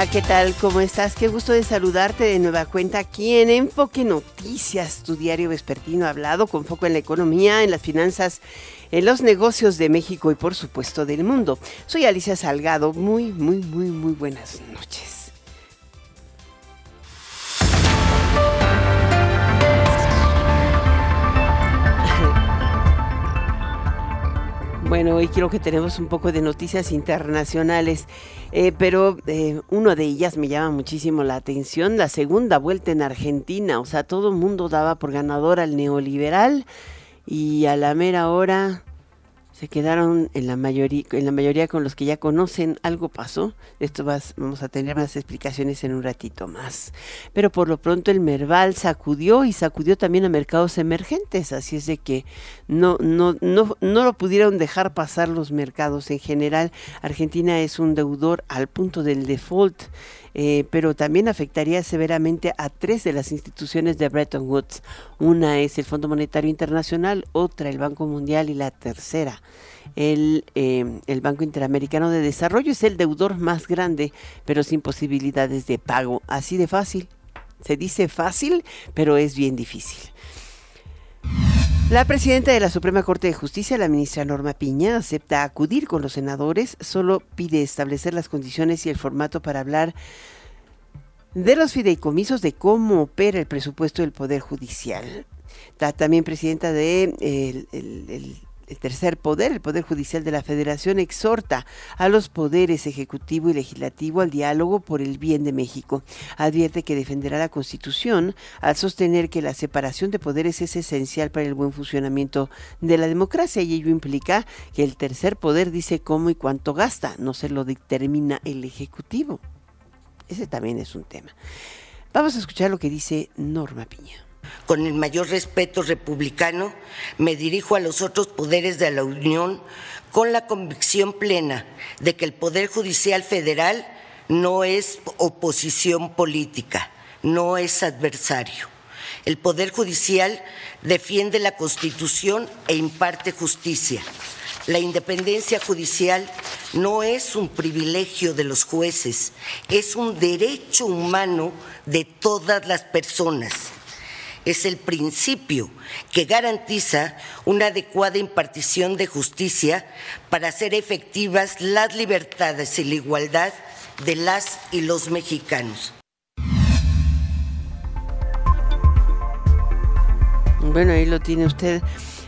Hola, ¿qué tal? ¿Cómo estás? Qué gusto de saludarte de nueva cuenta aquí en Enfoque Noticias, tu diario vespertino hablado con foco en la economía, en las finanzas, en los negocios de México y por supuesto del mundo. Soy Alicia Salgado, muy, muy, muy, muy buenas noches. Bueno, hoy quiero que tenemos un poco de noticias internacionales, eh, pero eh, uno de ellas me llama muchísimo la atención, la segunda vuelta en Argentina, o sea, todo el mundo daba por ganador al neoliberal y a la mera hora se quedaron en la mayoría, en la mayoría con los que ya conocen, algo pasó. Esto vamos a tener más explicaciones en un ratito más. Pero por lo pronto el Merval sacudió y sacudió también a mercados emergentes, así es de que no, no, no, no lo pudieron dejar pasar los mercados en general. Argentina es un deudor al punto del default. Eh, pero también afectaría severamente a tres de las instituciones de Bretton Woods. Una es el Fondo Monetario Internacional, otra el Banco Mundial y la tercera el, eh, el, Banco Interamericano de Desarrollo es el deudor más grande, pero sin posibilidades de pago. Así de fácil. Se dice fácil, pero es bien difícil. La presidenta de la Suprema Corte de Justicia, la ministra Norma Piña, acepta acudir con los senadores, solo pide establecer las condiciones y el formato para hablar de los fideicomisos de cómo opera el presupuesto del Poder Judicial. También presidenta de el el tercer poder, el Poder Judicial de la Federación, exhorta a los poderes ejecutivo y legislativo al diálogo por el bien de México. Advierte que defenderá la Constitución al sostener que la separación de poderes es esencial para el buen funcionamiento de la democracia y ello implica que el tercer poder dice cómo y cuánto gasta, no se lo determina el Ejecutivo. Ese también es un tema. Vamos a escuchar lo que dice Norma Piña. Con el mayor respeto republicano, me dirijo a los otros poderes de la Unión con la convicción plena de que el Poder Judicial Federal no es oposición política, no es adversario. El Poder Judicial defiende la Constitución e imparte justicia. La independencia judicial no es un privilegio de los jueces, es un derecho humano de todas las personas es el principio que garantiza una adecuada impartición de justicia para hacer efectivas las libertades y la igualdad de las y los mexicanos. Bueno, ahí lo tiene usted.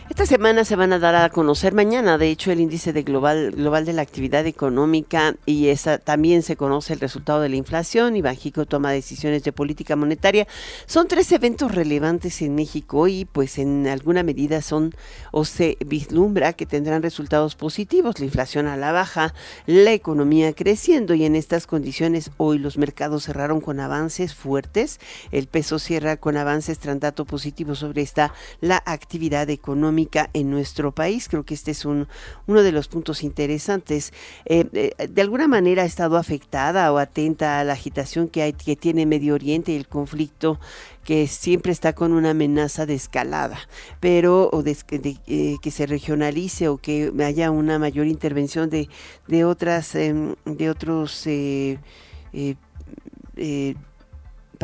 Esta semana se van a dar a conocer mañana, de hecho, el índice de global, global de la actividad económica y esa, también se conoce el resultado de la inflación y Banjico toma decisiones de política monetaria. Son tres eventos relevantes en México y pues en alguna medida son o se vislumbra que tendrán resultados positivos, la inflación a la baja, la economía creciendo y en estas condiciones hoy los mercados cerraron con avances fuertes, el peso cierra con avances tras dato positivo sobre esta la actividad económica en nuestro país. Creo que este es un, uno de los puntos interesantes. Eh, eh, de alguna manera ha estado afectada o atenta a la agitación que, hay, que tiene Medio Oriente y el conflicto que siempre está con una amenaza de escalada, pero o eh, que se regionalice o que haya una mayor intervención de, de otras em, de otros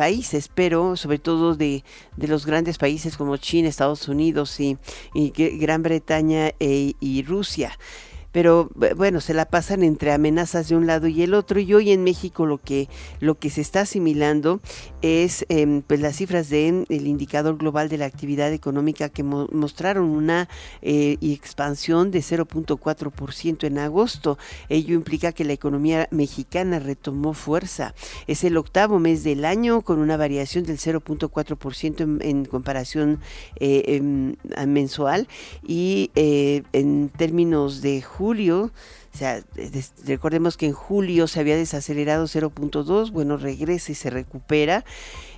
países, pero sobre todo de, de, los grandes países como China, Estados Unidos y, y Gran Bretaña e, y Rusia pero bueno, se la pasan entre amenazas de un lado y el otro y hoy en México lo que lo que se está asimilando es eh, pues las cifras del el indicador global de la actividad económica que mostraron una eh, expansión de 0.4% en agosto. Ello implica que la economía mexicana retomó fuerza. Es el octavo mes del año con una variación del 0.4% en, en comparación eh, mensual y eh, en términos de julio, o sea, recordemos que en julio se había desacelerado 0.2, bueno, regresa y se recupera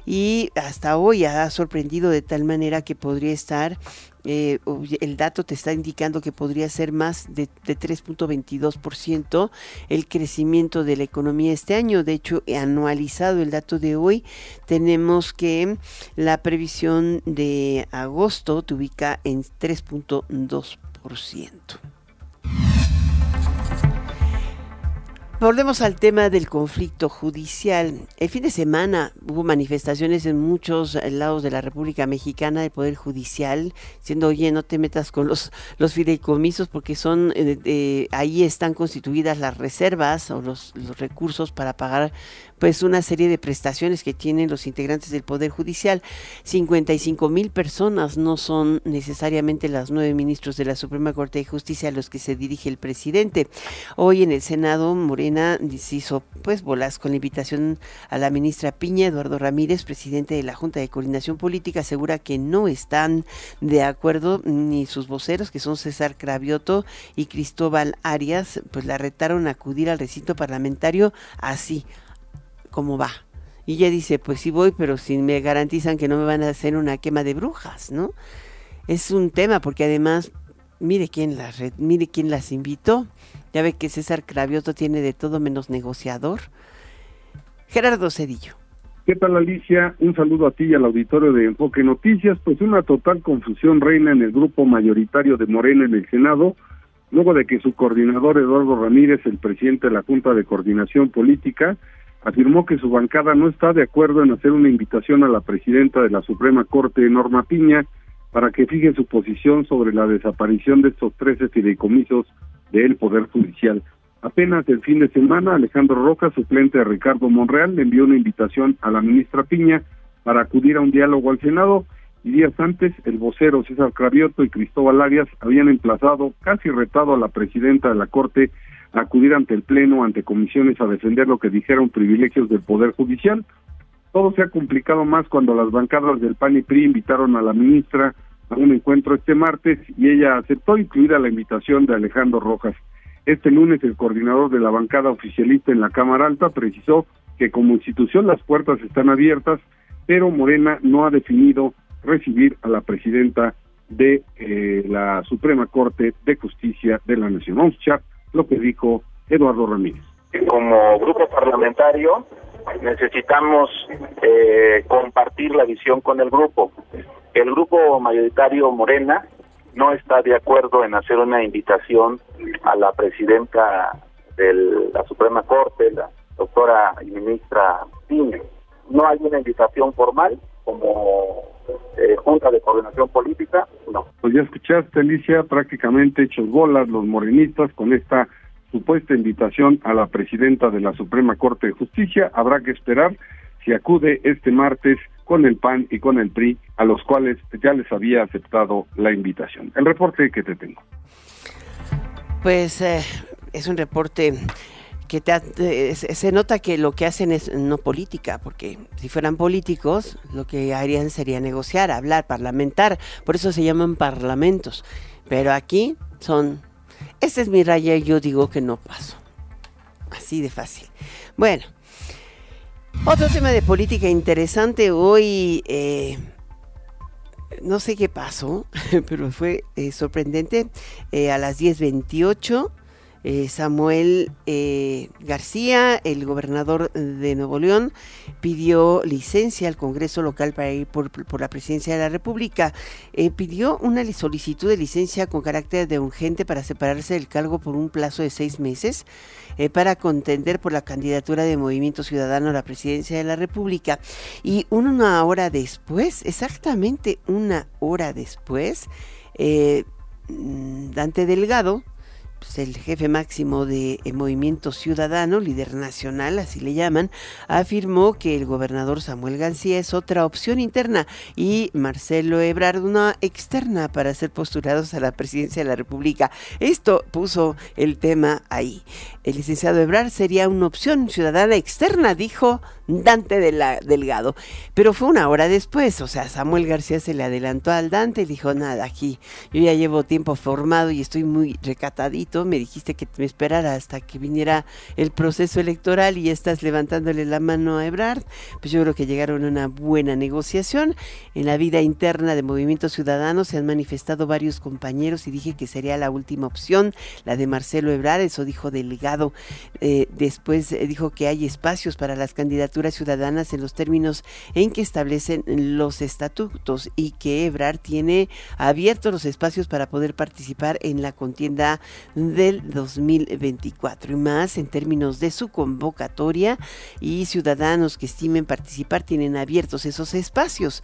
y hasta hoy ha sorprendido de tal manera que podría estar eh, el dato te está indicando que podría ser más de, de 3.22% el crecimiento de la economía este año. De hecho, anualizado el dato de hoy, tenemos que la previsión de agosto te ubica en 3.2%. Volvemos al tema del conflicto judicial. El fin de semana hubo manifestaciones en muchos lados de la República Mexicana del Poder Judicial, diciendo, oye, no te metas con los, los fideicomisos porque son, eh, ahí están constituidas las reservas o los, los recursos para pagar pues una serie de prestaciones que tienen los integrantes del Poder Judicial. 55 mil personas no son necesariamente las nueve ministros de la Suprema Corte de Justicia a los que se dirige el presidente. Hoy en el Senado, Morena hizo pues bolas con la invitación a la ministra Piña, Eduardo Ramírez, presidente de la Junta de Coordinación Política, asegura que no están de acuerdo ni sus voceros, que son César Cravioto y Cristóbal Arias, pues la retaron a acudir al recinto parlamentario así cómo va. Y ella dice, pues sí voy, pero si me garantizan que no me van a hacer una quema de brujas, ¿no? Es un tema porque además, mire quién las, mire quién las invitó. Ya ve que César Cravioto tiene de todo menos negociador. Gerardo Cedillo. ¿Qué tal Alicia? Un saludo a ti y al auditorio de Enfoque Noticias. Pues una total confusión reina en el grupo mayoritario de Morena en el Senado, luego de que su coordinador Eduardo Ramírez, el presidente de la Junta de Coordinación Política, afirmó que su bancada no está de acuerdo en hacer una invitación a la presidenta de la Suprema Corte, Norma Piña, para que fije su posición sobre la desaparición de estos 13 fideicomisos del Poder Judicial. Apenas el fin de semana, Alejandro Roca, suplente de Ricardo Monreal, le envió una invitación a la ministra Piña para acudir a un diálogo al Senado y días antes el vocero César Cravioto y Cristóbal Arias habían emplazado, casi retado a la presidenta de la Corte acudir ante el Pleno, ante comisiones a defender lo que dijeron privilegios del Poder Judicial. Todo se ha complicado más cuando las bancadas del PAN y PRI invitaron a la ministra a un encuentro este martes y ella aceptó incluir a la invitación de Alejandro Rojas. Este lunes el coordinador de la bancada oficialista en la Cámara Alta precisó que como institución las puertas están abiertas, pero Morena no ha definido recibir a la presidenta de eh, la Suprema Corte de Justicia de la Nación. Vamos a lo que dijo Eduardo Ramírez. Como grupo parlamentario necesitamos eh, compartir la visión con el grupo. El grupo mayoritario Morena no está de acuerdo en hacer una invitación a la presidenta de la Suprema Corte, la doctora y ministra Piña. No hay una invitación formal como eh, Junta de Coordinación Política, no. Pues ya escuchaste, Alicia, prácticamente hechos bolas los morenistas con esta supuesta invitación a la presidenta de la Suprema Corte de Justicia. Habrá que esperar si acude este martes con el PAN y con el PRI, a los cuales ya les había aceptado la invitación. El reporte que te tengo. Pues eh, es un reporte eh, se nota que lo que hacen es no política, porque si fueran políticos, lo que harían sería negociar, hablar, parlamentar, por eso se llaman parlamentos. Pero aquí son, esta es mi raya y yo digo que no paso. Así de fácil. Bueno, otro tema de política interesante hoy. Eh, no sé qué pasó, pero fue eh, sorprendente. a las 10.28 eh, Samuel eh, García, el gobernador de Nuevo León, pidió licencia al Congreso local para ir por, la presidencia de la República. Eh, pidió una solicitud de licencia con carácter de urgente para separarse del cargo por un plazo de seis meses para contender por la candidatura de Movimiento Ciudadano a la presidencia de la República. Y una hora después, exactamente una hora después, Dante Delgado, pues, el jefe máximo de eh, Movimiento Ciudadano, líder nacional, así le llaman, afirmó que el gobernador Samuel García es otra opción interna y Marcelo Ebrard una externa para ser postulados a la presidencia de la República. Esto puso el tema ahí. El licenciado Ebrard sería una opción ciudadana externa, dijo Dante de la Delgado. Pero fue una hora después, o sea, Samuel García se le adelantó al Dante y dijo, nada, aquí yo ya llevo tiempo formado y estoy muy recatadito me dijiste que me esperara hasta que viniera el proceso electoral y estás levantándole la mano a Ebrard. Pues yo creo que llegaron a una buena negociación. En la vida interna de Movimiento Ciudadano se han manifestado varios compañeros y dije que sería la última opción, la de Marcelo Ebrard, eso dijo delegado. Eh, después eh, dijo que hay espacios para las candidaturas ciudadanas en los términos en que establecen los estatutos y que Ebrard tiene abiertos los espacios para poder participar en la contienda del 2024 y más en términos de su convocatoria y ciudadanos que estimen participar tienen abiertos esos espacios.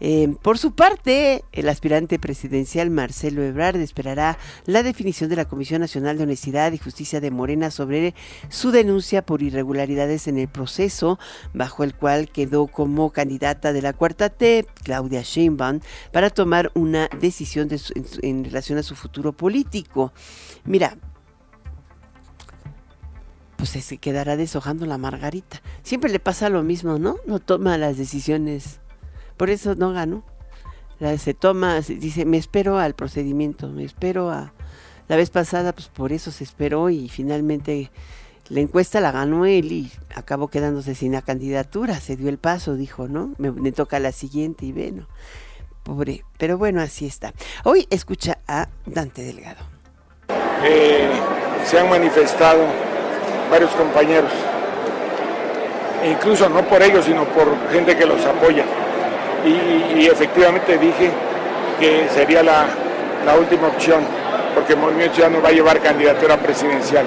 Eh, por su parte, el aspirante presidencial Marcelo Ebrard esperará la definición de la Comisión Nacional de Honestidad y Justicia de Morena sobre su denuncia por irregularidades en el proceso bajo el cual quedó como candidata de la cuarta T, Claudia Sheinbaum, para tomar una decisión en, relación a su futuro político. Mira, pues se quedará deshojando la margarita. Siempre le pasa lo mismo, ¿no? No toma las decisiones por eso no ganó. Se toma, dice, me espero al procedimiento, me espero a... La vez pasada, pues por eso se esperó y finalmente la encuesta la ganó él y acabó quedándose sin la candidatura. Se dio el paso, dijo, ¿no? Me, toca la siguiente y bueno, pobre. Pero bueno, así está. Hoy escucha a Dante Delgado. Eh, se han manifestado varios compañeros, e incluso no por ellos, sino por gente que los apoya y, efectivamente dije que sería la, última opción, porque el Movimiento Ciudadano va a llevar candidatura presidencial.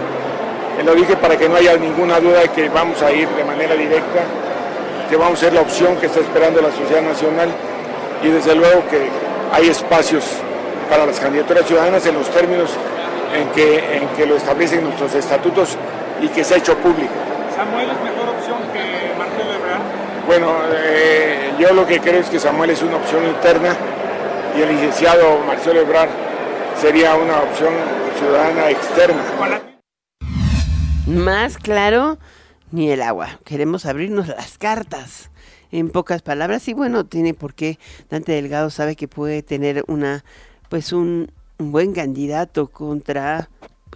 lo dije para que no haya ninguna duda de que vamos a ir de manera directa, que vamos a ser la opción que está esperando la sociedad nacional y desde luego que hay espacios para las candidaturas ciudadanas en los términos en que, en que lo establecen nuestros estatutos y que se ha hecho público. Samuel es mejor opción que Marcelo Ebrard. Bueno, eh, yo lo que creo es que Samuel es una opción interna y el licenciado Marcelo Ebrard sería una opción ciudadana externa. Más claro, ni el agua. Queremos abrirnos las cartas. En pocas palabras, y bueno, tiene por qué. Dante Delgado sabe que puede tener una, pues un, un buen candidato contra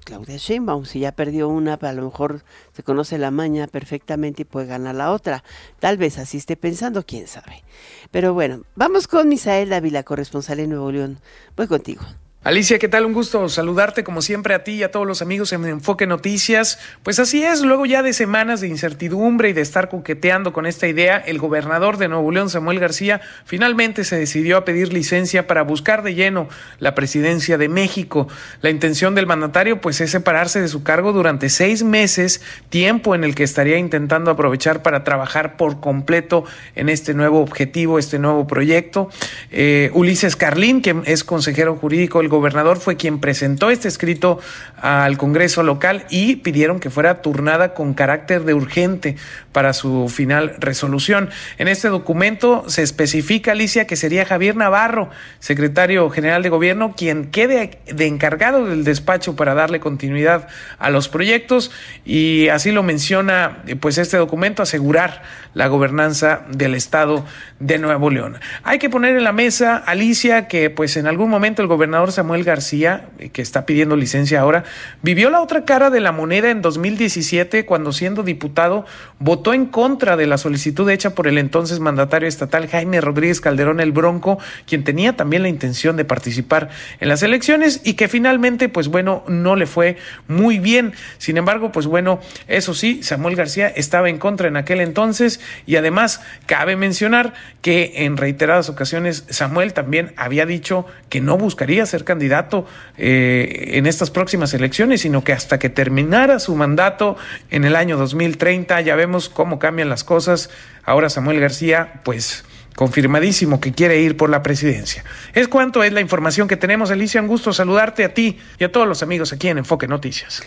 Claudia Sheinbaum, si ya perdió una, a lo mejor se conoce la maña perfectamente y puede ganar la otra. Tal vez así esté pensando, quién sabe. Pero bueno, vamos con Misael Dávila, corresponsal en Nuevo León. Voy contigo. Alicia, ¿qué tal? Un gusto saludarte como siempre a ti y a todos los amigos en Enfoque Noticias. Pues así es, luego ya de semanas de incertidumbre y de estar coqueteando con esta idea, el gobernador de Nuevo León, Samuel García, finalmente se decidió a pedir licencia para buscar de lleno la presidencia de México. La intención del mandatario pues es separarse de su cargo durante seis meses, tiempo en el que estaría intentando aprovechar para trabajar por completo en este nuevo objetivo, este nuevo proyecto. Eh, Ulises Carlín, que es consejero jurídico del gobernador fue quien presentó este escrito al Congreso local y pidieron que fuera turnada con carácter de urgente para su final resolución. En este documento se especifica, Alicia, que sería Javier Navarro, secretario general de gobierno, quien quede de encargado del despacho para darle continuidad a los proyectos y así lo menciona pues este documento, asegurar la gobernanza del Estado de Nuevo León. Hay que poner en la mesa, Alicia, que pues en algún momento el gobernador Samuel García, que está pidiendo licencia ahora, vivió la otra cara de la moneda en 2017 cuando siendo diputado votó en contra de la solicitud hecha por el entonces mandatario estatal Jaime Rodríguez Calderón el Bronco, quien tenía también la intención de participar en las elecciones y que finalmente pues bueno no le fue muy bien. Sin embargo pues bueno, eso sí, Samuel García estaba en contra en aquel entonces y además cabe mencionar que en reiteradas ocasiones Samuel también había dicho que no buscaría ser candidato eh, en estas próximas elecciones, sino que hasta que terminara su mandato en el año 2030, ya vemos cómo cambian las cosas. Ahora Samuel García, pues confirmadísimo que quiere ir por la presidencia. Es cuanto es la información que tenemos, Alicia. Un gusto saludarte a ti y a todos los amigos aquí en Enfoque Noticias.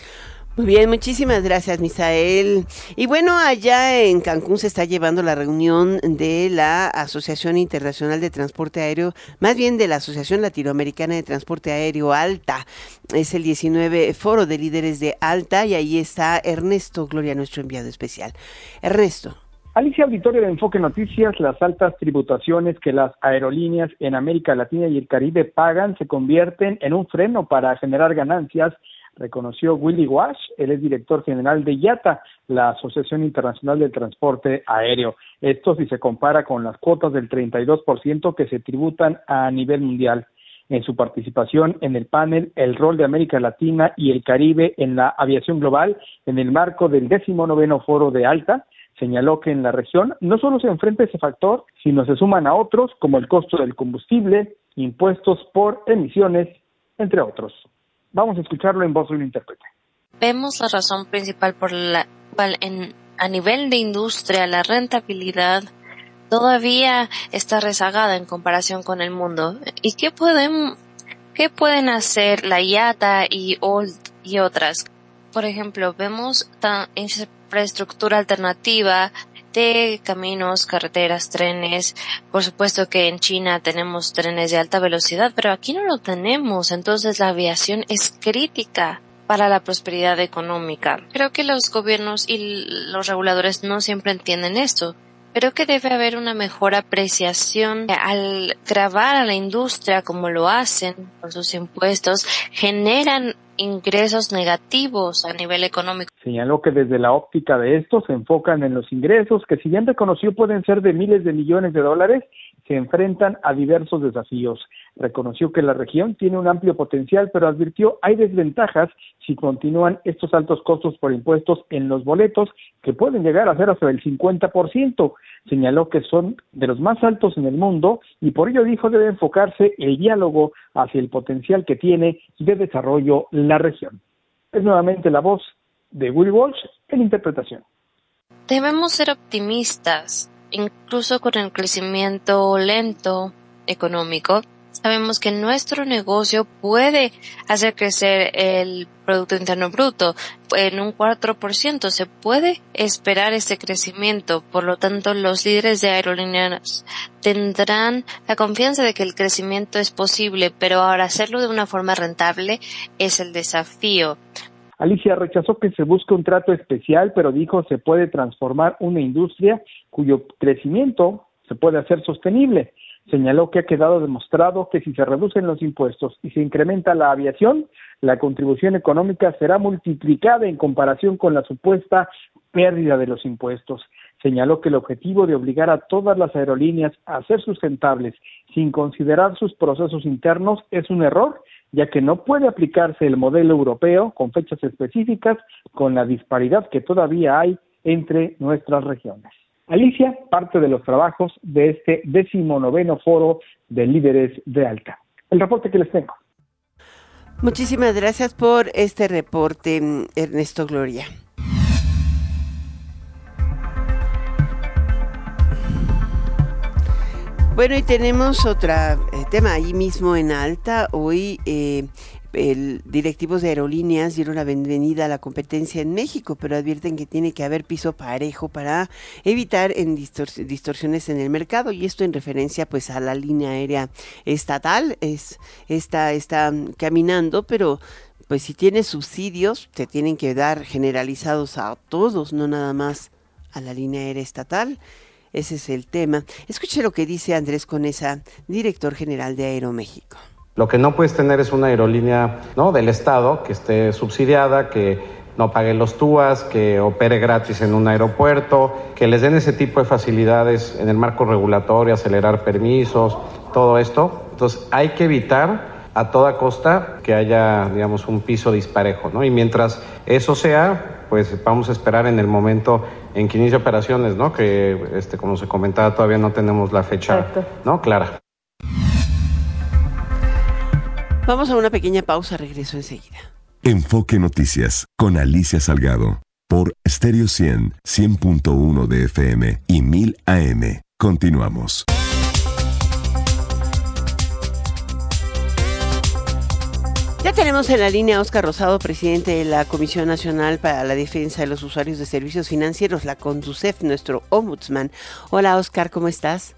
Muy bien, muchísimas gracias, Misael. Y bueno, allá en Cancún se está llevando la reunión de la Asociación Internacional de Transporte Aéreo, más bien de la Asociación Latinoamericana de Transporte Aéreo Alta. Es el 19 Foro de Líderes de Alta y ahí está Ernesto Gloria, nuestro enviado especial. Ernesto. Alicia Auditorio de Enfoque Noticias, las altas tributaciones que las aerolíneas en América Latina y el Caribe pagan se convierten en un freno para generar ganancias reconoció Willy Wash, él es director general de IATA, la Asociación Internacional del Transporte Aéreo. Esto si se compara con las cuotas del 32% que se tributan a nivel mundial. En su participación en el panel El rol de América Latina y el Caribe en la aviación global en el marco del 19 Foro de Alta, señaló que en la región no solo se enfrenta ese factor, sino se suman a otros como el costo del combustible, impuestos por emisiones, entre otros. Vamos a escucharlo en voz de un intérprete. Vemos la razón principal por la cual en, a nivel de industria la rentabilidad todavía está rezagada en comparación con el mundo. ¿Y qué pueden, qué pueden hacer la IATA y OLT y otras? Por ejemplo, vemos infraestructura alternativa de caminos, carreteras, trenes. Por supuesto que en China tenemos trenes de alta velocidad, pero aquí no lo tenemos. Entonces la aviación es crítica para la prosperidad económica. Creo que los gobiernos y los reguladores no siempre entienden esto. Creo que debe haber una mejor apreciación al grabar a la industria como lo hacen con sus impuestos, generan ingresos negativos a nivel económico. Señaló que desde la óptica de esto se enfocan en los ingresos que si bien reconoció pueden ser de miles de millones de dólares, se enfrentan a diversos desafíos. Reconoció que la región tiene un amplio potencial, pero advirtió hay desventajas si continúan estos altos costos por impuestos en los boletos, que pueden llegar a ser hasta el 50%. Señaló que son de los más altos en el mundo y por ello dijo debe enfocarse el diálogo hacia el potencial que tiene de desarrollo la región. Es nuevamente la voz de Will Walsh en interpretación. Debemos ser optimistas incluso con el crecimiento lento económico, sabemos que nuestro negocio puede hacer crecer el Producto Interno Bruto en un 4%. Se puede esperar ese crecimiento. Por lo tanto, los líderes de aerolíneas tendrán la confianza de que el crecimiento es posible, pero ahora hacerlo de una forma rentable es el desafío. Alicia rechazó que se busque un trato especial, pero dijo se puede transformar una industria cuyo crecimiento se puede hacer sostenible. Señaló que ha quedado demostrado que si se reducen los impuestos y se incrementa la aviación, la contribución económica será multiplicada en comparación con la supuesta pérdida de los impuestos. Señaló que el objetivo de obligar a todas las aerolíneas a ser sustentables sin considerar sus procesos internos es un error ya que no puede aplicarse el modelo europeo con fechas específicas con la disparidad que todavía hay entre nuestras regiones. Alicia, parte de los trabajos de este decimonoveno foro de líderes de alta. El reporte que les tengo. Muchísimas gracias por este reporte, Ernesto Gloria. Bueno, y tenemos otro eh, tema ahí mismo en alta. Hoy eh, el, directivos de aerolíneas dieron la bienvenida a la competencia en México, pero advierten que tiene que haber piso parejo para evitar en distorsiones en el mercado y esto en referencia pues a la línea aérea estatal es está está caminando, pero pues si tiene subsidios te tienen que dar generalizados a todos, no nada más a la línea aérea estatal. Ese es el tema. Escuche lo que dice Andrés Conesa, director general de Aeroméxico. Lo que no puedes tener es una aerolínea del Estado que esté subsidiada, que no pague los TUAS, que opere gratis en un aeropuerto, que les den ese tipo de facilidades en el marco regulatorio, acelerar permisos, todo esto. Entonces hay que evitar a toda costa que haya, digamos, un piso disparejo, ¿no? Y mientras eso sea, pues vamos a esperar en el momento en que inicie operaciones, ¿no? Que, este, como se comentaba, todavía no tenemos la fecha, ¿no? Clara. Vamos a una pequeña pausa, regreso enseguida. Enfoque Noticias con Alicia Salgado por Stereo 100, 100.1 de FM y 1000 AM. Continuamos. Ya tenemos en la línea a Oscar Rosado, presidente de la Comisión Nacional para la Defensa de los Usuarios de Servicios Financieros, la CONDUCEF, nuestro ombudsman. Hola Oscar, ¿cómo estás?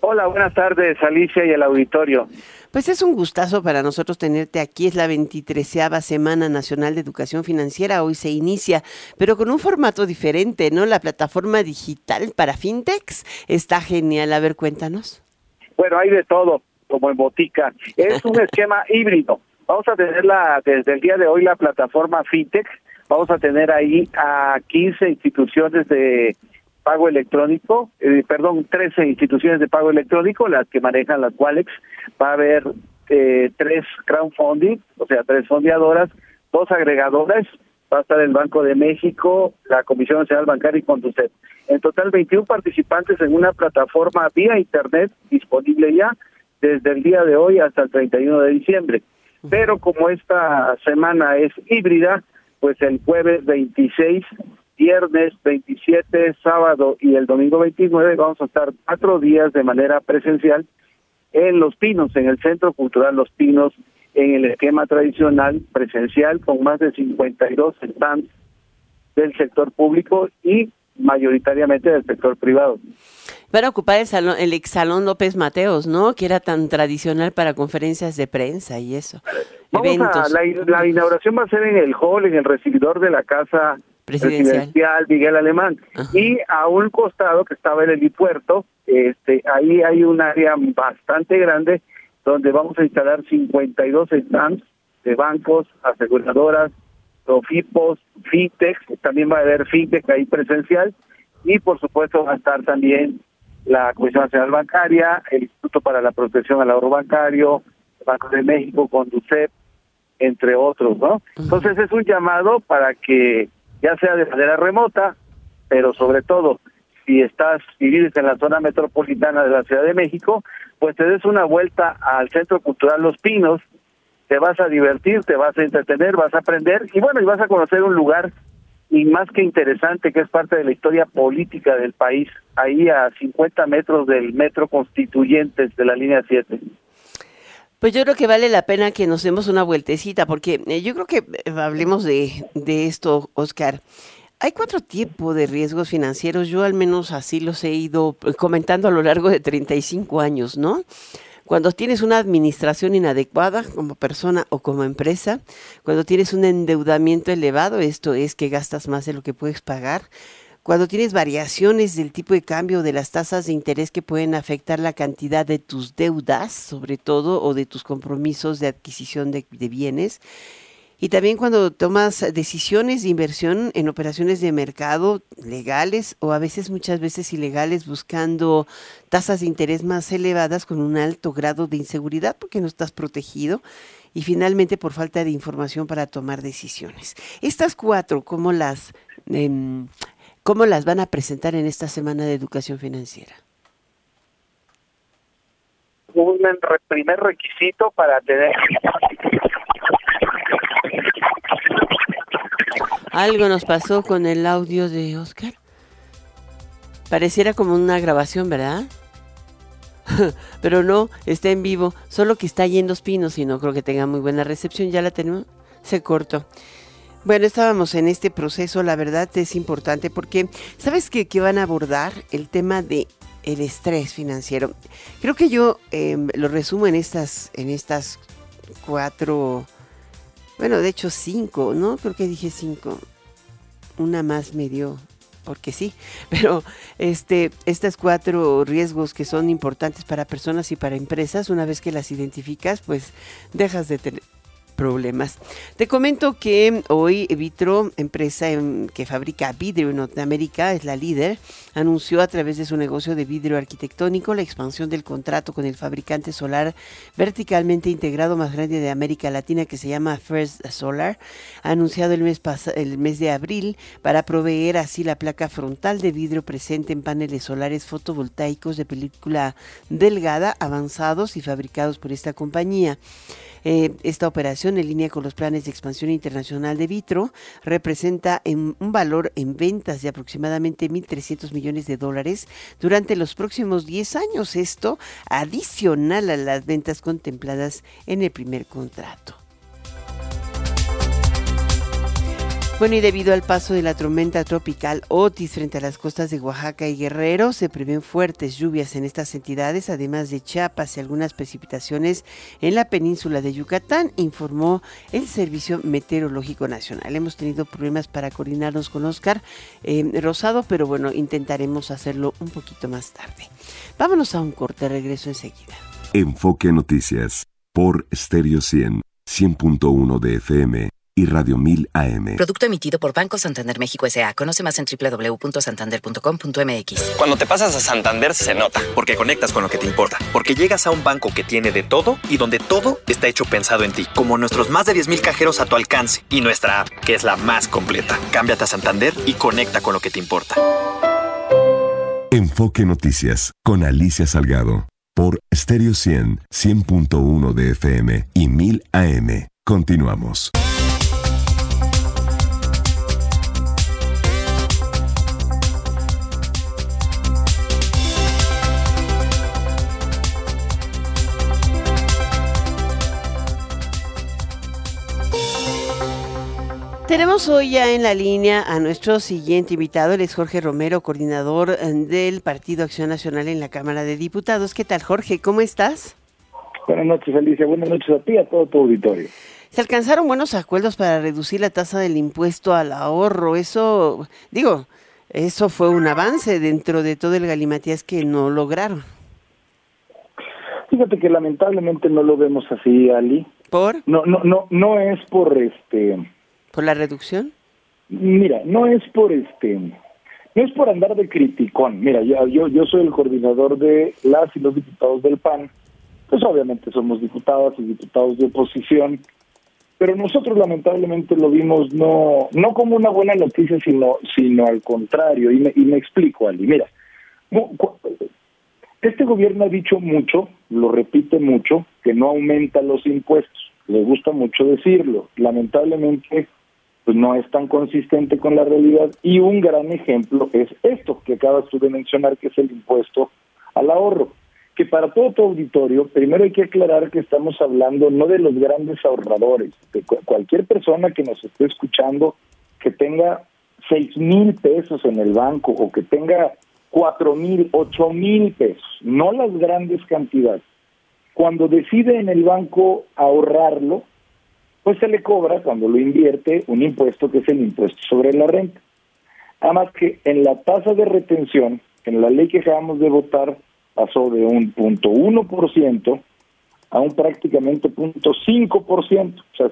Hola, buenas tardes Alicia y el auditorio. Pues es un gustazo para nosotros tenerte aquí. Es la 23 Semana Nacional de Educación Financiera. Hoy se inicia, pero con un formato diferente, ¿no? La plataforma digital para fintechs está genial. A ver, cuéntanos. Bueno, hay de todo, como en botica. Es un esquema híbrido Vamos a tener la, desde el día de hoy la plataforma FinTech. Vamos a tener ahí a 15 instituciones de pago electrónico, eh, perdón, 13 instituciones de pago electrónico, las que manejan las Walex. Va a haber eh, tres crowdfunding, o sea, tres fondeadoras, dos agregadoras, va a estar el Banco de México, la Comisión Nacional Bancaria y Conducet. En total, 21 participantes en una plataforma vía Internet disponible ya desde el día de hoy hasta el 31 de diciembre. Pero como esta semana es híbrida, pues el jueves 26 viernes 27, sábado y el domingo 29 vamos a estar cuatro días de manera presencial en Los Pinos, en el Centro Cultural Los Pinos, en el esquema tradicional presencial con más de 52 stands del sector público y mayoritariamente del sector privado. Van a ocupar el salón, el ex salón López Mateos, ¿no? Que era tan tradicional para conferencias de prensa y eso. Vamos la, la, inauguración va a ser en el hall, en el recibidor de la casa presidencial, Miguel Alemán. Y a un costado que estaba el helipuerto, este, ahí hay un área bastante grande donde vamos a instalar 52 stands de bancos, aseguradoras, Profipos, Fintech, también va a haber Fintech ahí presencial y por supuesto va a estar también la Comisión Nacional Bancaria, el Instituto para la Protección al Ahorro Bancario, Banco de México, Conducep, entre otros, ¿no? Entonces es un llamado para que ya sea de manera remota, pero sobre todo si estás y vives en la zona metropolitana de la Ciudad de México, pues te des una vuelta al Centro Cultural Los Pinos, te vas a divertir, te vas a entretener, vas a aprender y bueno, y vas a conocer un lugar y más que interesante que es parte de la historia política del país, ahí a 50 metros del metro constituyentes de la línea 7. Pues yo creo que vale la pena que nos demos una vueltecita, porque eh, yo creo que eh, hablemos de, de esto, Oscar. Hay cuatro tipos de riesgos financieros, yo al menos así los he ido eh, comentando a lo largo de 35 años, ¿no? Cuando tienes una administración inadecuada como persona o como empresa, cuando tienes un endeudamiento elevado, esto es que gastas más de lo que puedes pagar, cuando tienes variaciones del tipo de cambio de las tasas de interés que pueden afectar la cantidad de tus deudas, sobre todo, o de tus compromisos de adquisición de, bienes. Y también cuando tomas decisiones de inversión en operaciones de mercado legales o a veces muchas veces ilegales buscando tasas de interés más elevadas con un alto grado de inseguridad porque no estás protegido y finalmente por falta de información para tomar decisiones. Estas cuatro, ¿cómo las em, ¿Cómo las van a presentar en esta semana de educación financiera? Un primer requisito para tener... Algo nos pasó con el audio de Oscar. Pareciera como una grabación, ¿verdad? Pero no, está en vivo, solo que está ahí en Los Pinos y no creo que tenga muy buena recepción. Ya la tenemos, se cortó. Bueno, estábamos en este proceso, la verdad es importante porque, ¿sabes qué? Que van a abordar el tema de el estrés financiero. Creo que yo em, lo resumo en estas, en estas cuatro, bueno, de hecho cinco, ¿no? Creo que dije cinco. Una más me dio, porque sí, pero este, estas cuatro riesgos que son importantes para personas y para empresas, una vez que las identificas, pues dejas de tener problemas. Te comento que hoy Vitro, empresa que fabrica vidrio en Norteamérica, es la líder, anunció a través de su negocio de vidrio arquitectónico la expansión del contrato con el fabricante solar verticalmente integrado más grande de América Latina que se llama First Solar, anunciado el mes, el mes de abril para proveer así la placa frontal de vidrio presente en paneles solares fotovoltaicos de película delgada avanzados y fabricados por esta compañía. Eh, esta operación, en línea con los planes de expansión internacional de Vitro, representa un valor en ventas de aproximadamente 1.300 millones de dólares durante los próximos 10 años. Esto adicional a las ventas contempladas en el primer contrato. Bueno, y debido al paso de la tormenta tropical Otis frente a las costas de Oaxaca y Guerrero, se prevén fuertes lluvias en estas entidades, además de Chiapas y algunas precipitaciones en la península de Yucatán, informó el Servicio Meteorológico Nacional. Hemos tenido problemas para coordinarnos con Oscar eh, Rosado, pero bueno, intentaremos hacerlo un poquito más tarde. Vámonos a un corte, regreso enseguida. Enfoque Noticias por Stereo 100 100.1 de FM y Radio 1000 AM. Producto emitido por Banco Santander México S.A. Conoce más en www.santander.com.mx. Cuando te pasas a Santander se nota, porque conectas con lo que te importa, porque llegas a un banco que tiene de todo y donde todo está hecho pensado en ti, como nuestros más de 10.000 cajeros a tu alcance y nuestra app, que es la más completa. Cámbiate a Santander y conecta con lo que te importa. Enfoque Noticias con Alicia Salgado por Stereo 100, 100.1 de FM y 1000 AM. Continuamos. Tenemos hoy ya en la línea a nuestro siguiente invitado, él es Jorge Romero, coordinador eh, del Partido Acción Nacional en la Cámara de Diputados. ¿Qué tal, Jorge? ¿Cómo estás? Buenas noches, Alicia. Buenas noches a ti y a todo tu auditorio. Se alcanzaron buenos acuerdos para reducir la tasa del impuesto al ahorro. Eso, digo, eso fue un avance dentro de todo el galimatías que no lograron. Fíjate que lamentablemente no lo vemos así, Ali. ¿Por? No, no, no, no es por este ¿Por la reducción? Mira, no es por este, no es por andar de criticón. Mira, yo, yo, yo soy el coordinador de las y los diputados del PAN. Pues obviamente somos diputadas y diputados de oposición, pero nosotros lamentablemente lo vimos no no como una buena noticia, sino sino al contrario. Y me, y me explico, Ali. Mira, este gobierno ha dicho mucho, lo repite mucho, que no aumenta los impuestos. Le gusta mucho decirlo. Lamentablemente pues no es tan consistente con la realidad. Y un gran ejemplo es esto que acabas tú de mencionar que es el impuesto al ahorro que para todo tu auditorio primero hay que aclarar que estamos hablando no de los grandes ahorradores de cualquier persona que nos esté escuchando que tenga seis mil pesos en el banco o que tenga cuatro mil ocho mil pesos no las grandes cantidades. Cuando decide en el banco ahorrarlo pues se le cobra cuando lo invierte un impuesto que es el impuesto sobre la renta. Además que en la tasa de retención, en la ley que acabamos de votar, pasó de un punto uno por ciento a un prácticamente punto cinco por ciento. O sea,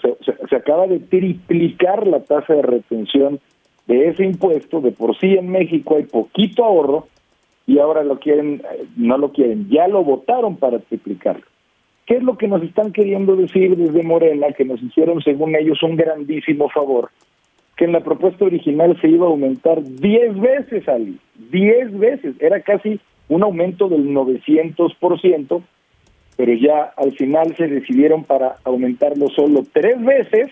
se, acaba de triplicar la tasa de retención de ese impuesto. De por sí en México hay poquito ahorro y ahora lo quieren, eh, no lo quieren, ya lo votaron para triplicarlo. ¿Qué es lo que nos están queriendo decir desde Morena? Que nos hicieron, según ellos, un grandísimo favor. Que en la propuesta original se iba a aumentar 10 veces, Ali. 10 veces. Era casi un aumento del 900%, pero ya al final se decidieron para aumentarlo solo tres veces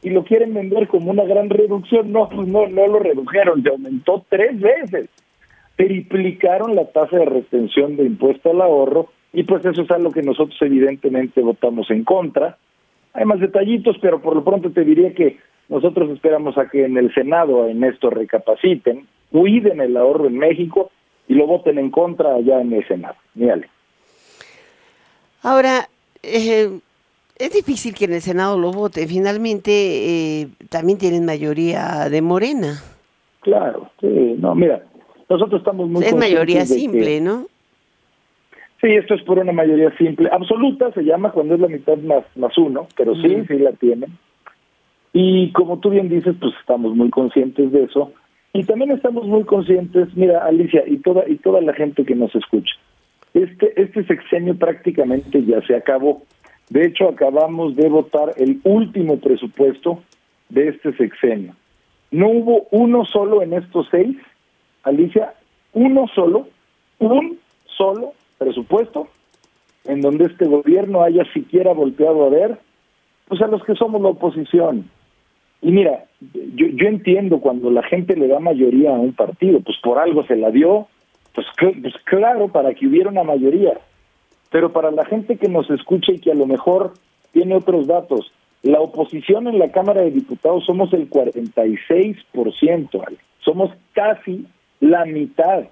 y lo quieren vender como una gran reducción. No, pues no, no lo redujeron, se aumentó tres veces. Triplicaron la tasa de retención de impuesto al ahorro y pues eso es algo que nosotros evidentemente votamos en contra. Hay más detallitos, pero por lo pronto te diría que nosotros esperamos a que en el Senado en esto recapaciten, cuiden el ahorro en México y lo voten en contra allá en el Senado. Mírale. Ahora, eh, es difícil que en el Senado lo vote. Finalmente, eh, también tienen mayoría de Morena. Claro, sí, no, mira, nosotros estamos muy... Es mayoría simple, ¿no? Sí, esto es por una mayoría simple. Absoluta se llama cuando es la mitad más, más uno, pero sí, sí la tienen. Y como tú bien dices, pues estamos muy conscientes de eso. Y también estamos muy conscientes, mira, Alicia, y toda, y toda la gente que nos escucha, este, este sexenio prácticamente ya se acabó. De hecho, acabamos de votar el último presupuesto de este sexenio. No hubo uno solo en estos seis, Alicia, uno solo, un solo presupuesto en donde este gobierno haya siquiera volteado a ver pues a los que somos la oposición. Y mira, yo, yo entiendo cuando la gente le da mayoría a un partido, pues por algo se la dio, pues, pues claro, para que hubiera una mayoría. Pero para la gente que nos escucha y que a lo mejor tiene otros datos, la oposición en la Cámara de Diputados somos el 46%, somos casi la mitad.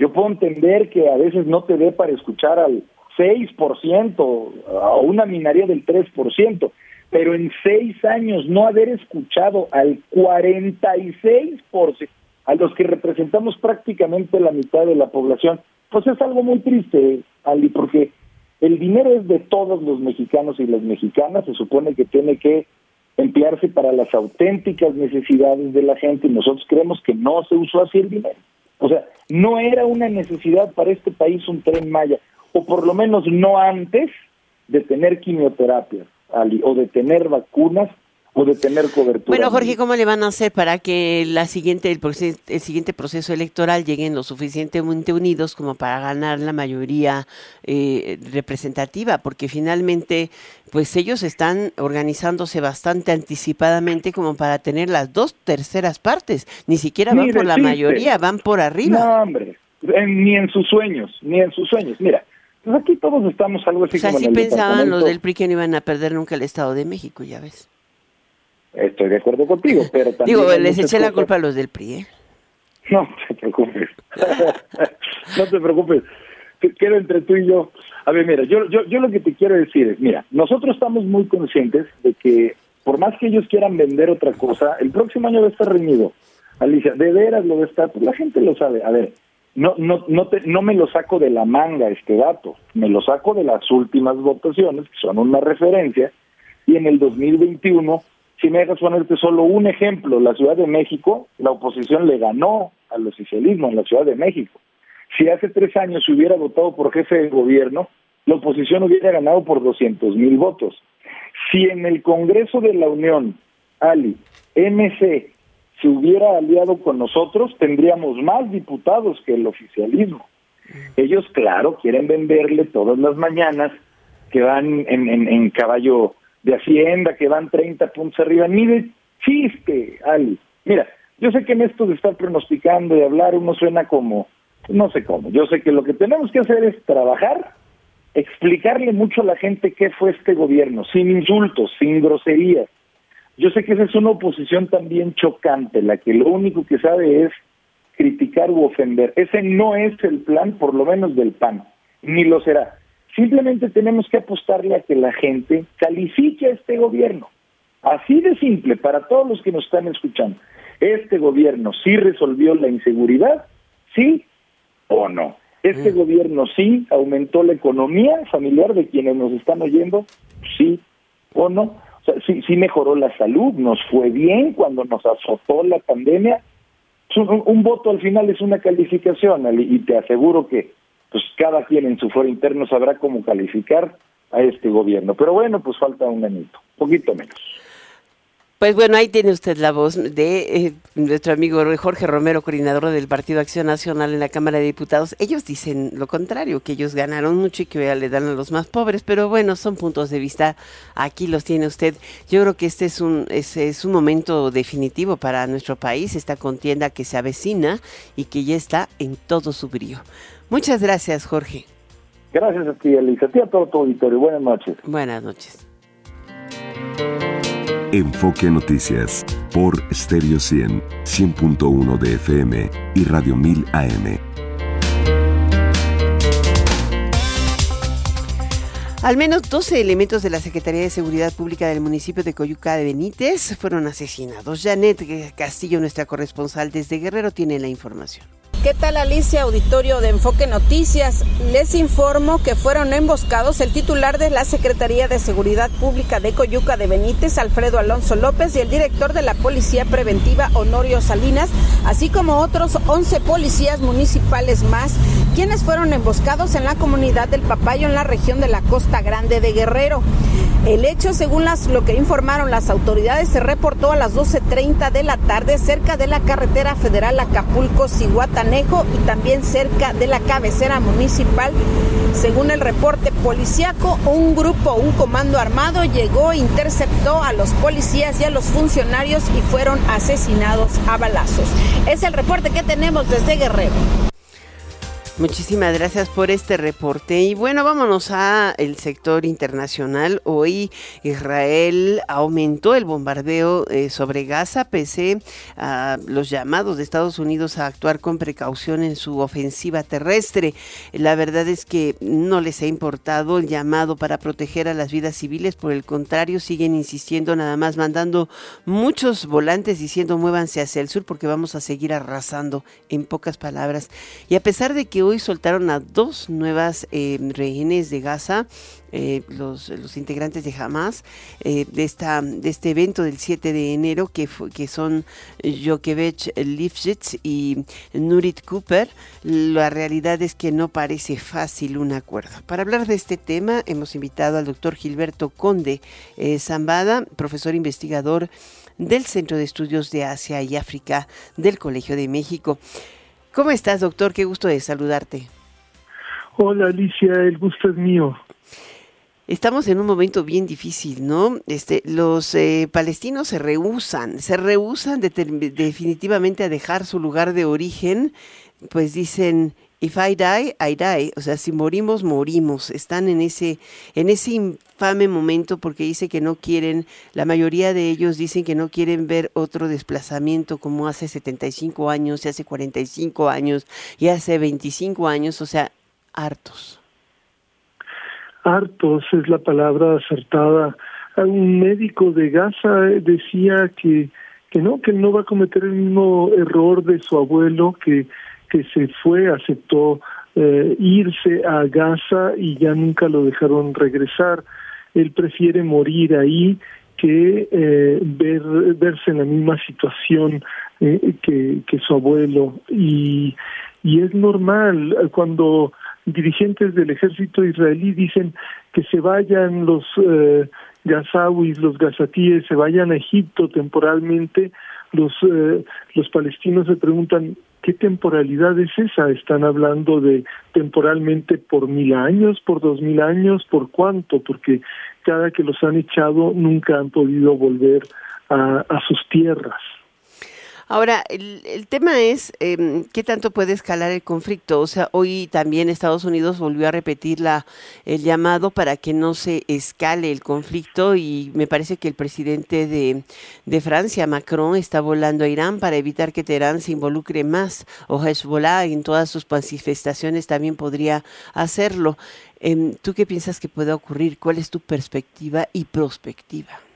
Yo puedo entender que a veces no te dé para escuchar al 6% a una minaría del 3%, pero en seis años no haber escuchado al 46%, a los que representamos prácticamente la mitad de la población, pues es algo muy triste, Ali, porque El dinero es de todos los mexicanos y las mexicanas, se supone que tiene que emplearse para las auténticas necesidades de la gente y nosotros creemos que no se usó así el dinero. O sea, no era una necesidad para este país un tren Maya, o por lo menos no antes de tener quimioterapia o de tener vacunas o de tener cobertura. Bueno, Jorge, ¿cómo le van a hacer para que la siguiente, el, el, siguiente proceso electoral lleguen lo suficientemente unidos como para ganar la mayoría eh, representativa? Porque finalmente, pues ellos están organizándose bastante anticipadamente como para tener las dos terceras partes. Ni siquiera van por la mayoría, van por arriba. No, hombre, ni en sus sueños, ni en sus sueños. Mira, pues aquí todos estamos algo así o sea, como sí pensaban los del PRI que no iban a perder nunca el Estado de México, ya ves. Estoy de acuerdo contigo, pero también... Digo, les eché la culpa a los del PRI, ¿eh? No te preocupes. no te preocupes. Queda entre tú y yo. A ver, mira, yo, yo, yo lo que te quiero decir es, mira, nosotros estamos muy conscientes de que por más que ellos quieran vender otra cosa, el próximo año va a estar reñido. Alicia, de veras lo va a estar, pues la gente lo sabe. A ver, no, no, no, te, no me lo saco de la manga este dato, me lo saco de las últimas votaciones, que son una referencia, y en el 2021 si me dejas ponerte solo un ejemplo, la Ciudad de México, la oposición le ganó al oficialismo en la Ciudad de México. Si hace tres años se hubiera votado por jefe de gobierno, la oposición hubiera ganado por 200 mil votos. Si en el Congreso de la Unión, Ali, MC, se hubiera aliado con nosotros, tendríamos más diputados que el oficialismo. Ellos, claro, quieren venderle todas las mañanas que van en, en, en caballo de Hacienda que van 30 puntos arriba, ni de chiste, Ali. Mira, yo sé que en esto de estar pronosticando y hablar uno suena como, no sé cómo, yo sé que lo que tenemos que hacer es trabajar, explicarle mucho a la gente qué fue este gobierno, sin insultos, sin groserías. Yo sé que esa es una oposición también chocante, la que lo único que sabe es criticar u ofender. Ese no es el plan, por lo menos del PAN, ni lo será. Simplemente tenemos que apostarle a que la gente califique a este gobierno. Así de simple, para todos los que nos están escuchando. ¿Este gobierno sí resolvió la inseguridad? ¿Sí o no? ¿Este mm. gobierno sí aumentó la economía familiar de quienes nos están oyendo? ¿Sí o no? O sea, sí, sí mejoró la salud, nos fue bien cuando nos azotó la pandemia. Un, un voto al final es una calificación y te aseguro que pues cada quien en su foro interno sabrá cómo calificar a este gobierno. Pero bueno, pues falta un añito, poquito menos. Pues bueno, ahí tiene usted la voz de eh, nuestro amigo Jorge Romero, coordinador del Partido Acción Nacional en la Cámara de Diputados. Ellos dicen lo contrario, que ellos ganaron mucho y que ya le dan a los más pobres, pero bueno, son puntos de vista. Aquí los tiene usted. Yo creo que este es un, es un momento definitivo para nuestro país, esta contienda que se avecina y que ya está en todo su brío. Muchas gracias, Jorge. Gracias a ti, Elisa. A ti a todo tu auditorio. Buenas noches. Buenas noches. Enfoque Noticias por Stereo 100, 100.1 de FM y Radio 1000 AM. Al menos 12 elementos de la Secretaría de Seguridad Pública del municipio de Coyuca de Benítez fueron asesinados. Janet Castillo, nuestra corresponsal desde Guerrero, tiene la información. ¿Qué tal Alicia, auditorio de Enfoque Noticias? Les informo que fueron emboscados el titular de la Secretaría de Seguridad Pública de Coyuca de Benítez, Alfredo Alonso López, y el director de la Policía Preventiva, Honorio Salinas, así como otros 11 policías municipales más, quienes fueron emboscados en la comunidad del Papayo en la región de la Costa Grande de Guerrero. El hecho, según lo que informaron las autoridades, se reportó a las 12.30 de la tarde cerca de la carretera federal Acapulco-Cihuatanejo y también cerca de la cabecera municipal. Según el reporte policíaco, un grupo, un comando armado llegó, interceptó a los policías y a los funcionarios y fueron asesinados a balazos. Es el reporte que tenemos desde Guerrero. Muchísimas gracias por este reporte. Y bueno, vámonos a el sector internacional. Hoy Israel aumentó el bombardeo eh, sobre Gaza pese a los llamados de Estados Unidos a actuar con precaución en su ofensiva terrestre. La verdad es que no les ha importado el llamado para proteger a las vidas civiles, por el contrario, siguen insistiendo nada más mandando muchos volantes diciendo muévanse hacia el sur porque vamos a seguir arrasando en pocas palabras. Y a pesar de que hoy soltaron a dos nuevas eh, rehenes de Gaza eh, los, los, integrantes de Hamas eh, de, esta, de este evento del 7 de enero que, que son Jokevich Lifshitz y Nurit Cooper. La realidad es que no parece fácil un acuerdo. Para hablar de este tema hemos invitado al doctor Gilberto Conde eh, Zambada, profesor investigador del Centro de Estudios de Asia y África del Colegio de México. ¿Cómo estás, doctor? Qué gusto de saludarte. Hola, Alicia, el gusto es mío estamos en un momento bien difícil, ¿no? Este, los eh, palestinos se rehusan, se rehusan definitivamente a dejar su lugar de origen, pues dicen, if I die, I die, o sea, si morimos, morimos. Están en ese, en ese infame momento porque dice que no quieren, la mayoría de ellos dicen que no quieren ver otro desplazamiento como hace 75 años, hace 45 años y hace 25 años, o sea, hartos hartos es la palabra acertada. Un médico de Gaza eh, decía que, que no, que no va a cometer el mismo error de su abuelo que, que se fue, aceptó eh, irse a Gaza y ya nunca lo dejaron regresar. Él prefiere morir ahí que eh, ver, verse en la misma situación que, que su abuelo. Y, y es normal cuando dirigentes del ejército israelí dicen que se vayan los eh, los gazatíes, se vayan a Egipto temporalmente, los, eh, los palestinos se preguntan ¿Qué temporalidad es esa? ¿Están hablando de temporalmente por mil años, por dos mil años, por cuánto? Porque cada que los han echado nunca han podido volver a, a sus tierras. Ahora, el, el tema es eh, qué tanto puede escalar el conflicto. O sea, hoy también Estados Unidos volvió a repetir la, el llamado para que no se escale el conflicto y me parece que el presidente de, Francia, Macron, está volando a Irán para evitar que Teherán se involucre más o Hezbollah en todas sus manifestaciones también podría hacerlo. Eh, ¿Tú qué piensas que puede ocurrir? ¿Cuál es tu perspectiva y prospectiva?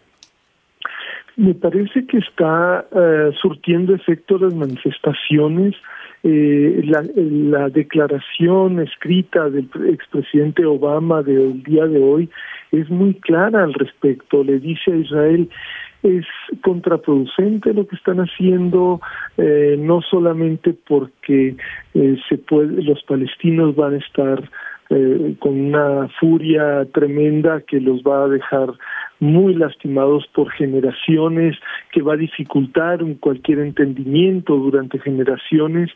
Me parece que está eh, surtiendo efecto las manifestaciones. Eh, la, la, declaración escrita del expresidente Obama del día de hoy es muy clara al respecto. Le dice a Israel es contraproducente lo que están haciendo, eh, no solamente porque eh, se puede, los palestinos van a estar eh, con una furia tremenda que los va a dejar muy lastimados por generaciones, que va a dificultar cualquier entendimiento durante generaciones,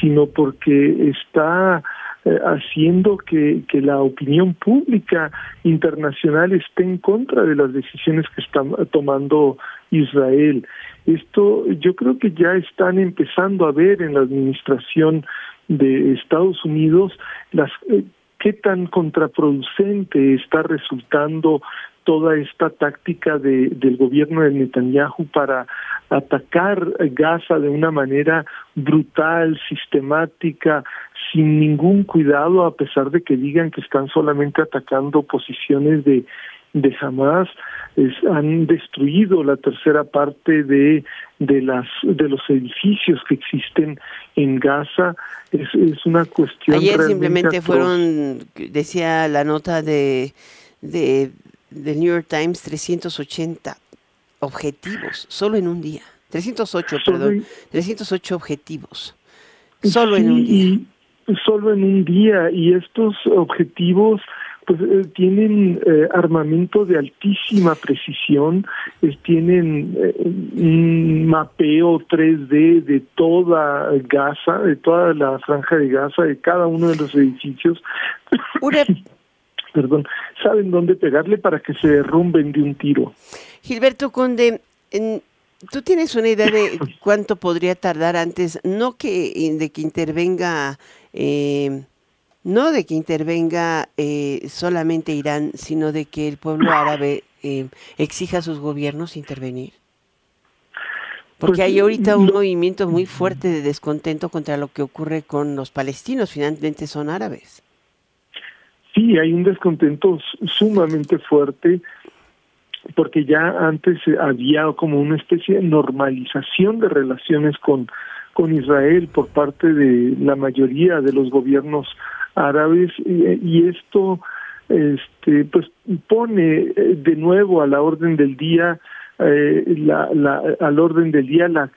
sino porque está eh, haciendo que, que la opinión pública internacional esté en contra de las decisiones que está tomando Israel. Esto yo creo que ya están empezando a ver en la administración de Estados Unidos las eh, qué tan contraproducente está resultando toda esta táctica de, del gobierno de Netanyahu para atacar Gaza de una manera brutal, sistemática, sin ningún cuidado, a pesar de que digan que están solamente atacando posiciones de, de Hamas, han destruido la tercera parte de, de, las, de los edificios que existen en Gaza. Es, es una cuestión. Ayer simplemente fueron, decía la nota de, de del New York Times 380 objetivos, solo en un día. 308, perdón. 308 objetivos, solo en un día. solo en un día. Y estos objetivos pues eh, tienen eh, armamento de altísima precisión, tienen eh, un mapeo 3D de toda Gaza, de toda la franja de Gaza, de cada uno de los edificios. perdón, saben dónde pegarle para que se derrumben de un tiro. Gilberto Conde, ¿tú tienes una idea de cuánto podría tardar antes, no que de que intervenga, eh, no de que intervenga eh, solamente Irán, sino de que el pueblo árabe eh, exija a sus gobiernos intervenir? Porque pues, hay ahorita un movimiento muy fuerte de descontento contra lo que ocurre con los palestinos, finalmente son árabes sí hay un descontento sumamente fuerte porque ya antes había como una especie de normalización de relaciones con con Israel por parte de la mayoría de los gobiernos árabes y, esto este pues pone eh, de nuevo a la orden del día eh, la, la, al orden del día la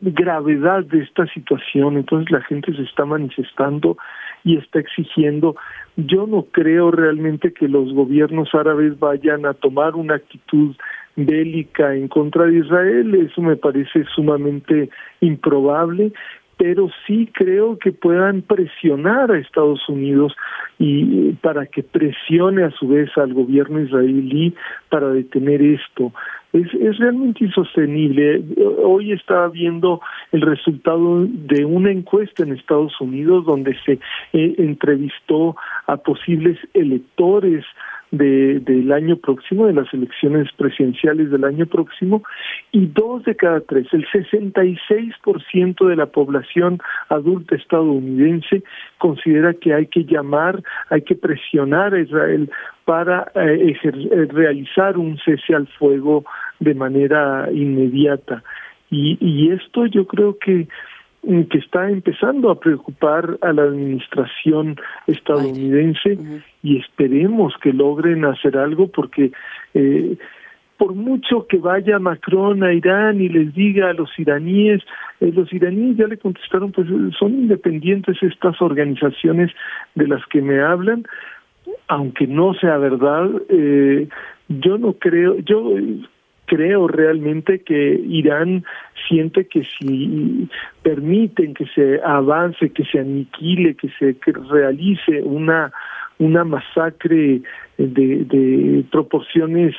gravedad de esta situación. Entonces la gente se está manifestando y está exigiendo. Yo no creo realmente que los gobiernos árabes vayan a tomar una actitud bélica en contra de Israel, eso me parece sumamente improbable, pero sí creo que puedan presionar a Estados Unidos y para que presione a su vez al gobierno israelí para detener esto. Es, es realmente insostenible. Hoy estaba viendo el resultado de una encuesta en Estados Unidos donde se eh, entrevistó a posibles electores de, del año próximo, de las elecciones presidenciales del año próximo, y dos de cada tres, el 66% de la población adulta estadounidense considera que hay que llamar, hay que presionar a Israel para eh, eh, realizar un cese al fuego de manera inmediata. Y, y esto yo creo que que está empezando a preocupar a la administración estadounidense y esperemos que logren hacer algo porque eh, por mucho que vaya Macron a Irán y les diga a los iraníes, eh, los iraníes ya le contestaron, pues son independientes estas organizaciones de las que me hablan, aunque no sea verdad, eh, yo no creo, yo creo realmente que Irán siente que si permiten que se avance, que se aniquile, que se realice una una masacre de, de proporciones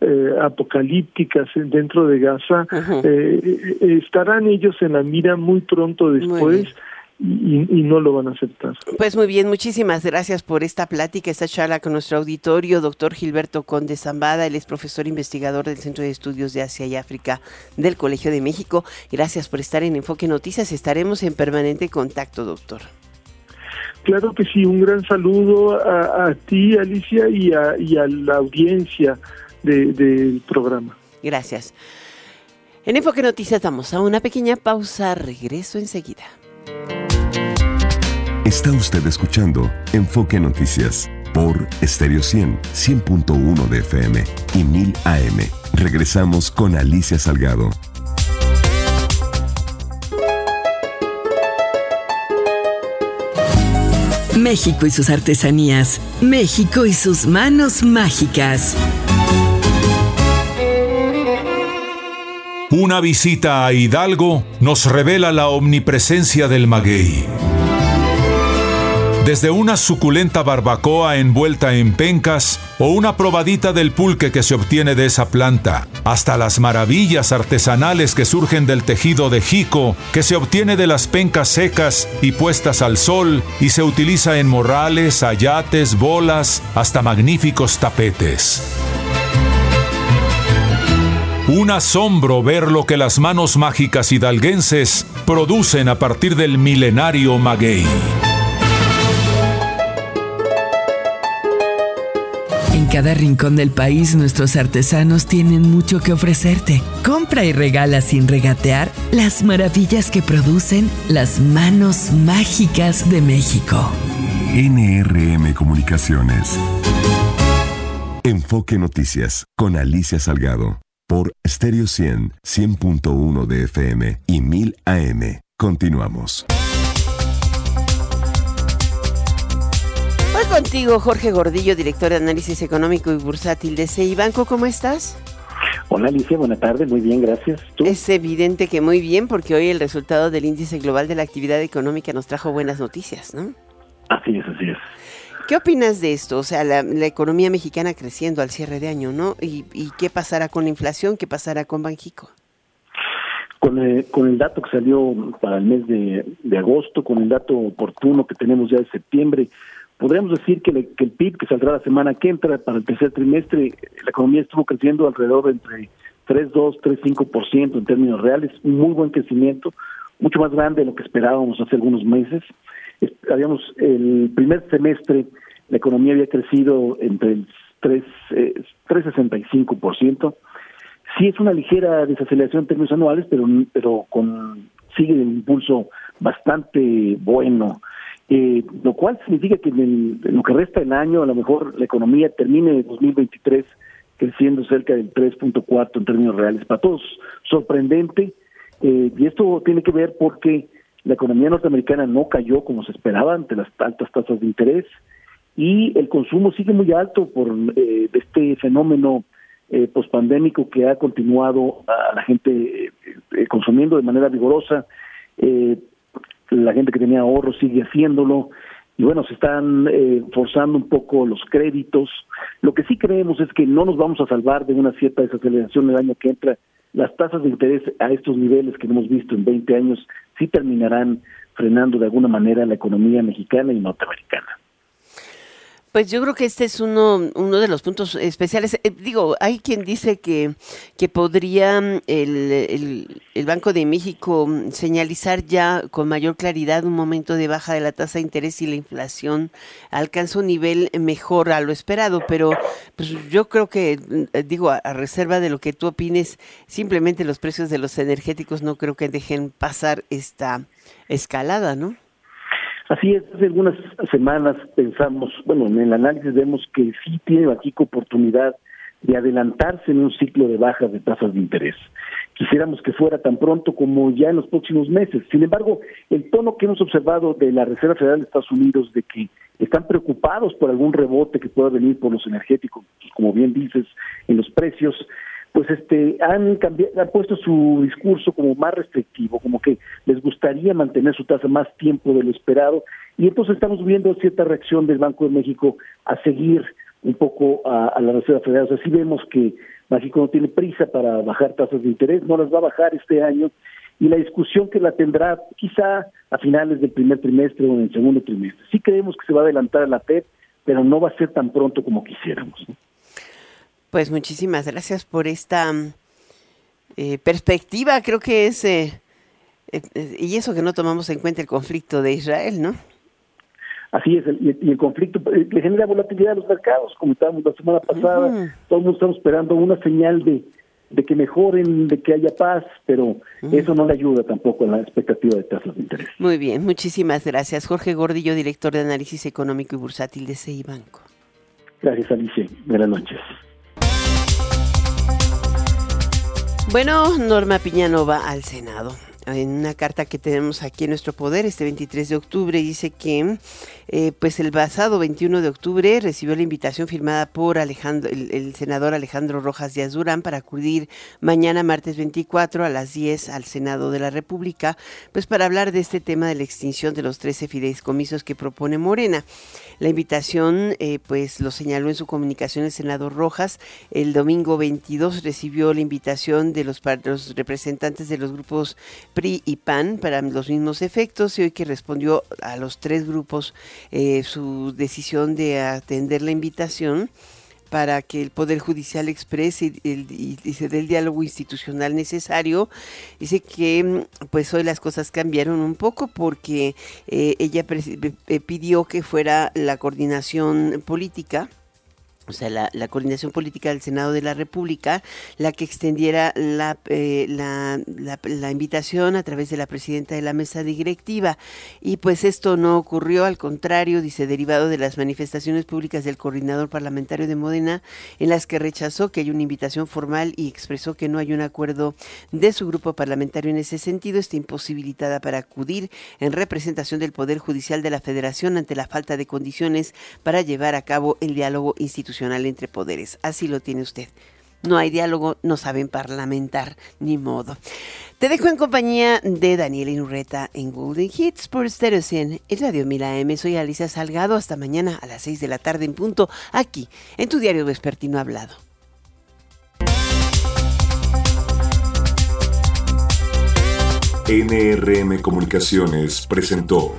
eh, apocalípticas dentro de Gaza, eh, eh, estarán ellos en la mira muy pronto después y, no lo van a aceptar. Pues muy bien, muchísimas gracias por esta plática, esta charla con nuestro auditorio, doctor Gilberto Conde Zambada, él es profesor investigador del Centro de Estudios de Asia y África del Colegio de México. Gracias por estar en Enfoque Noticias, estaremos en permanente contacto, doctor. Claro que sí, un gran saludo a, ti, Alicia, y a, y a la audiencia del programa. Gracias. En Enfoque Noticias damos a una pequeña pausa, regreso enseguida. Está usted escuchando Enfoque Noticias por Stereo 100, 100.1 de FM y 1000 AM. Regresamos con Alicia Salgado. México y sus artesanías. México y sus manos mágicas. Una visita a Hidalgo nos revela la omnipresencia del maguey desde una suculenta barbacoa envuelta en pencas o una probadita del pulque que se obtiene de esa planta, hasta las maravillas artesanales que surgen del tejido de jico que se obtiene de las pencas secas y puestas al sol y se utiliza en morrales, ayates, bolas, hasta magníficos tapetes. Un asombro ver lo que las manos mágicas hidalguenses producen a partir del milenario maguey. cada rincón del país nuestros artesanos tienen mucho que ofrecerte. Compra y regala sin regatear las maravillas que producen las manos mágicas de México. NRM Comunicaciones. Enfoque Noticias con Alicia Salgado por Stereo 100, 100.1 de FM y 1000 AM. Continuamos. contigo, Jorge Gordillo, director de análisis económico y bursátil de CI Banco. ¿Cómo estás? Hola Alicia, buena tarde, muy bien, gracias. Es evidente que muy bien, porque hoy el resultado del índice global de la actividad económica nos trajo buenas noticias, ¿no? Así es, así es. ¿Qué opinas de esto? O sea, la, economía mexicana creciendo al cierre de año, ¿no? ¿Y, qué pasará con la inflación? ¿Qué pasará con Banjico? Con, el, con el dato que salió para el mes de, de agosto, con el dato oportuno que tenemos ya de septiembre, podríamos decir que, el PIB que saldrá la semana que entra para el tercer trimestre, la economía estuvo creciendo alrededor de entre 3,2, 3,5% en términos reales, un muy buen crecimiento, mucho más grande de lo que esperábamos hace algunos meses. Habíamos el primer semestre la economía había crecido entre el 3, eh, 3,65%. Sí es una ligera desaceleración en términos anuales, pero pero con sigue en impulso bastante bueno. Eh, lo cual significa que en, lo que resta del año a lo mejor la economía termine en 2023 creciendo cerca del 3.4 en términos reales. Para todos, sorprendente. Eh, y esto tiene que ver porque la economía norteamericana no cayó como se esperaba ante las altas tasas de interés y el consumo sigue muy alto por eh, este fenómeno eh, pospandémico que ha continuado a la gente eh, consumiendo de manera vigorosa. la gente que tenía ahorros sigue haciéndolo y bueno, se están forzando un poco los créditos. Lo que sí creemos es que no nos vamos a salvar de una cierta desaceleración el año que entra las tasas de interés a estos niveles que hemos visto en 20 años sí terminarán frenando de alguna manera la economía mexicana y norteamericana. Pues yo creo que este es uno, uno de los puntos especiales. Eh, digo, hay quien dice que, podría mm, el, el, Banco de México mm, señalizar ya con mayor claridad un momento de baja de la tasa de interés y la inflación alcanza un nivel mejor a lo esperado, pero pues yo creo que, mm, digo, a, reserva de lo que tú opines, simplemente los precios de los energéticos no creo que dejen pasar esta escalada, ¿no? Así es, hace algunas semanas pensamos, bueno, en el análisis vemos que sí tiene Bajico oportunidad de adelantarse en un ciclo de bajas de tasas de interés. Quisiéramos que fuera tan pronto como ya en los próximos meses. Sin embargo, el tono que hemos observado de la Reserva Federal de Estados Unidos de que están preocupados por algún rebote que pueda venir por los energéticos, como bien dices, en los precios, pues este han cambiado, han puesto su discurso como más restrictivo, como que les gustaría mantener su tasa más tiempo de lo esperado, y entonces estamos viendo cierta reacción del Banco de México a seguir un poco a, la Reserva Federal. O sea, sí vemos que México no tiene prisa para bajar tasas de interés, no las va a bajar este año, y la discusión que la tendrá quizá a finales del primer trimestre o en el segundo trimestre. Sí creemos que se va a adelantar a la FED, pero no va a ser tan pronto como quisiéramos. Pues muchísimas gracias por esta eh, perspectiva. Creo que es, eh, eh, y eso que no tomamos en cuenta el conflicto de Israel, ¿no? Así es, y, el, conflicto le genera volatilidad a los mercados, como estábamos la semana pasada, todos estamos esperando una señal de, de que mejoren, de que haya paz, pero eso no le ayuda tampoco a la expectativa de tasas de interés. Muy bien, muchísimas gracias. Jorge Gordillo, director de análisis económico y bursátil de CI Banco. Gracias, Alicia. Buenas noches. Bueno, Norma Piñano va al Senado en una carta que tenemos aquí en nuestro poder este 23 de octubre dice que eh, pues el pasado 21 de octubre recibió la invitación firmada por Alejandro, el, senador Alejandro Rojas Díaz Durán para acudir mañana martes 24 a las 10 al Senado de la República pues para hablar de este tema de la extinción de los 13 fideicomisos que propone Morena. La invitación eh, pues lo señaló en su comunicación el senador Rojas. El domingo 22 recibió la invitación de los, los representantes de los grupos PRI y PAN para los mismos efectos y hoy que respondió a los tres grupos eh, su decisión de atender la invitación para que el Poder Judicial exprese y, se dé el diálogo institucional necesario. Dice que mm, pues hoy las cosas cambiaron un poco porque eh, ella eh, pidió que fuera la coordinación política o sea, la, coordinación política del Senado de la República, la que extendiera eh, la, la, invitación a través de la presidenta de la mesa directiva. Y pues esto no ocurrió, al contrario, dice, derivado de las manifestaciones públicas del coordinador parlamentario de Modena, en las que rechazó que hay una invitación formal y expresó que no hay un acuerdo de su grupo parlamentario en ese sentido, está imposibilitada para acudir en representación del Poder Judicial de la Federación ante la falta de condiciones para llevar a cabo el diálogo institucional entre poderes. Así lo tiene usted. No hay diálogo, no saben parlamentar, ni modo. Te dejo en compañía de Daniel Inurreta en Golden Hits por Stereo 100 y Radio Mila M. Soy Alicia Salgado. Hasta mañana a las 6 de la tarde en punto, aquí, en tu diario vespertino hablado. NRM Comunicaciones presentó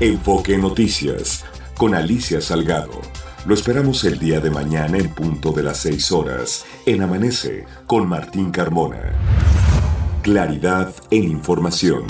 Enfoque Noticias con Alicia Salgado lo esperamos el día de mañana en punto de las 6 horas en Amanece con Martín Carmona. Claridad en información.